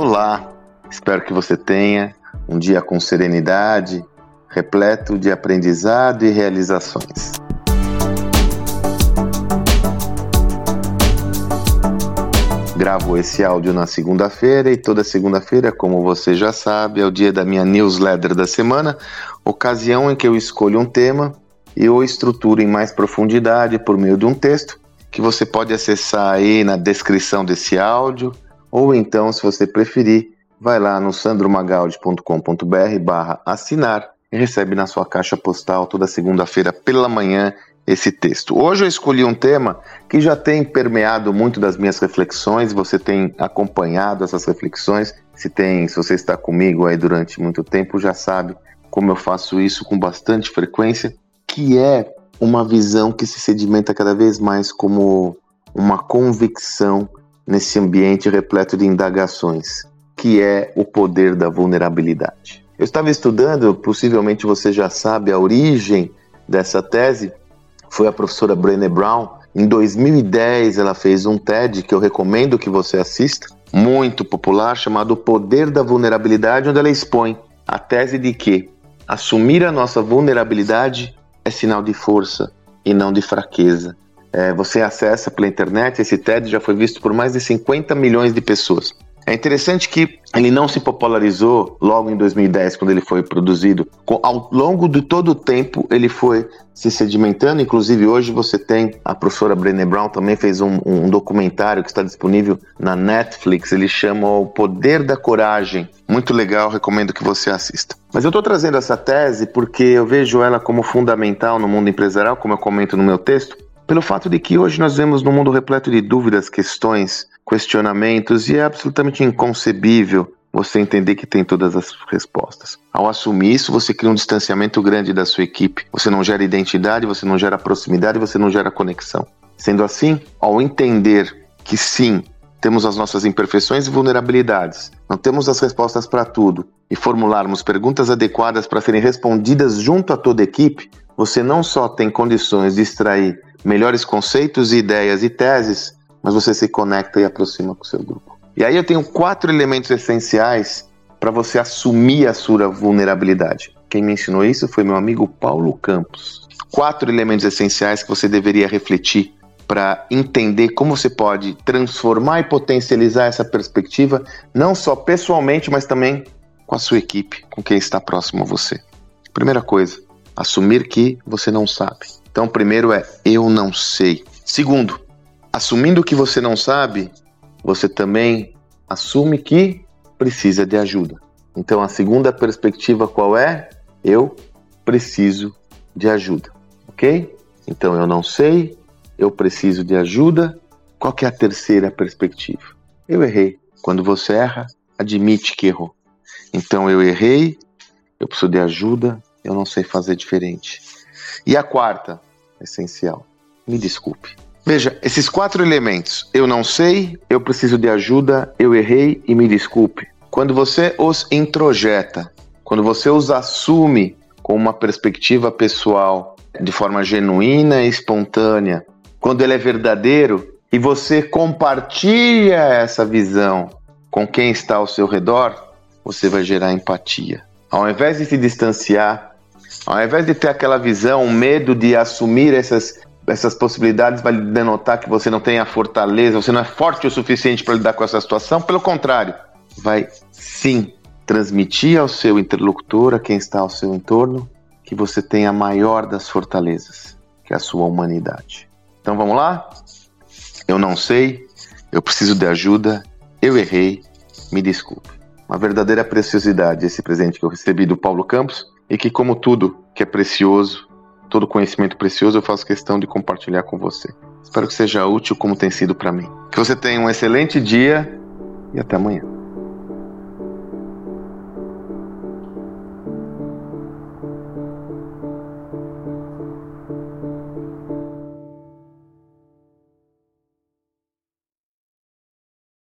Olá, espero que você tenha um dia com serenidade, repleto de aprendizado e realizações. Gravo esse áudio na segunda-feira e toda segunda-feira, como você já sabe, é o dia da minha newsletter da semana, ocasião em que eu escolho um tema e o estruturo em mais profundidade por meio de um texto que você pode acessar aí na descrição desse áudio ou então, se você preferir, vai lá no sandromagaldi.com.br barra assinar e recebe na sua caixa postal toda segunda-feira pela manhã esse texto. Hoje eu escolhi um tema que já tem permeado muito das minhas reflexões, você tem acompanhado essas reflexões, se tem, se você está comigo aí durante muito tempo, já sabe como eu faço isso com bastante frequência, que é uma visão que se sedimenta cada vez mais como uma convicção nesse ambiente repleto de indagações, que é o poder da vulnerabilidade. Eu estava estudando, possivelmente você já sabe, a origem dessa tese foi a professora Brené Brown. Em 2010, ela fez um TED que eu recomendo que você assista, muito popular, chamado O Poder da Vulnerabilidade, onde ela expõe a tese de que assumir a nossa vulnerabilidade é sinal de força e não de fraqueza. É, você acessa pela internet, esse TED já foi visto por mais de 50 milhões de pessoas. É interessante que ele não se popularizou logo em 2010, quando ele foi produzido. Ao longo de todo o tempo, ele foi se sedimentando. Inclusive, hoje você tem a professora Brené Brown também fez um, um documentário que está disponível na Netflix. Ele chama O Poder da Coragem. Muito legal, recomendo que você assista. Mas eu estou trazendo essa tese porque eu vejo ela como fundamental no mundo empresarial, como eu comento no meu texto, pelo fato de que hoje nós vemos num mundo repleto de dúvidas, questões, questionamentos e é absolutamente inconcebível você entender que tem todas as respostas. Ao assumir isso, você cria um distanciamento grande da sua equipe. Você não gera identidade, você não gera proximidade, você não gera conexão. Sendo assim, ao entender que sim, temos as nossas imperfeições e vulnerabilidades, não temos as respostas para tudo e formularmos perguntas adequadas para serem respondidas junto a toda a equipe, você não só tem condições de extrair melhores conceitos, ideias e teses, mas você se conecta e aproxima com o seu grupo. E aí eu tenho quatro elementos essenciais para você assumir a sua vulnerabilidade. Quem me ensinou isso foi meu amigo Paulo Campos. Quatro elementos essenciais que você deveria refletir para entender como você pode transformar e potencializar essa perspectiva, não só pessoalmente, mas também com a sua equipe, com quem está próximo a você. Primeira coisa, assumir que você não sabe. Então, primeiro é eu não sei. Segundo, assumindo que você não sabe, você também assume que precisa de ajuda. Então, a segunda perspectiva qual é? Eu preciso de ajuda, ok? Então, eu não sei, eu preciso de ajuda. Qual que é a terceira perspectiva? Eu errei. Quando você erra, admite que errou. Então, eu errei, eu preciso de ajuda, eu não sei fazer diferente. E a quarta, essencial. Me desculpe. Veja, esses quatro elementos, eu não sei, eu preciso de ajuda, eu errei e me desculpe. Quando você os introjeta, quando você os assume com uma perspectiva pessoal, de forma genuína e espontânea, quando ele é verdadeiro e você compartilha essa visão com quem está ao seu redor, você vai gerar empatia. Ao invés de se distanciar, ao invés de ter aquela visão, medo de assumir essas, essas possibilidades, vai denotar que você não tem a fortaleza, você não é forte o suficiente para lidar com essa situação. Pelo contrário, vai sim transmitir ao seu interlocutor, a quem está ao seu entorno, que você tem a maior das fortalezas, que é a sua humanidade. Então vamos lá? Eu não sei, eu preciso de ajuda, eu errei, me desculpe. Uma verdadeira preciosidade esse presente que eu recebi do Paulo Campos e que, como tudo que é precioso, todo conhecimento precioso, eu faço questão de compartilhar com você. Espero que seja útil como tem sido para mim. Que você tenha um excelente dia e até amanhã.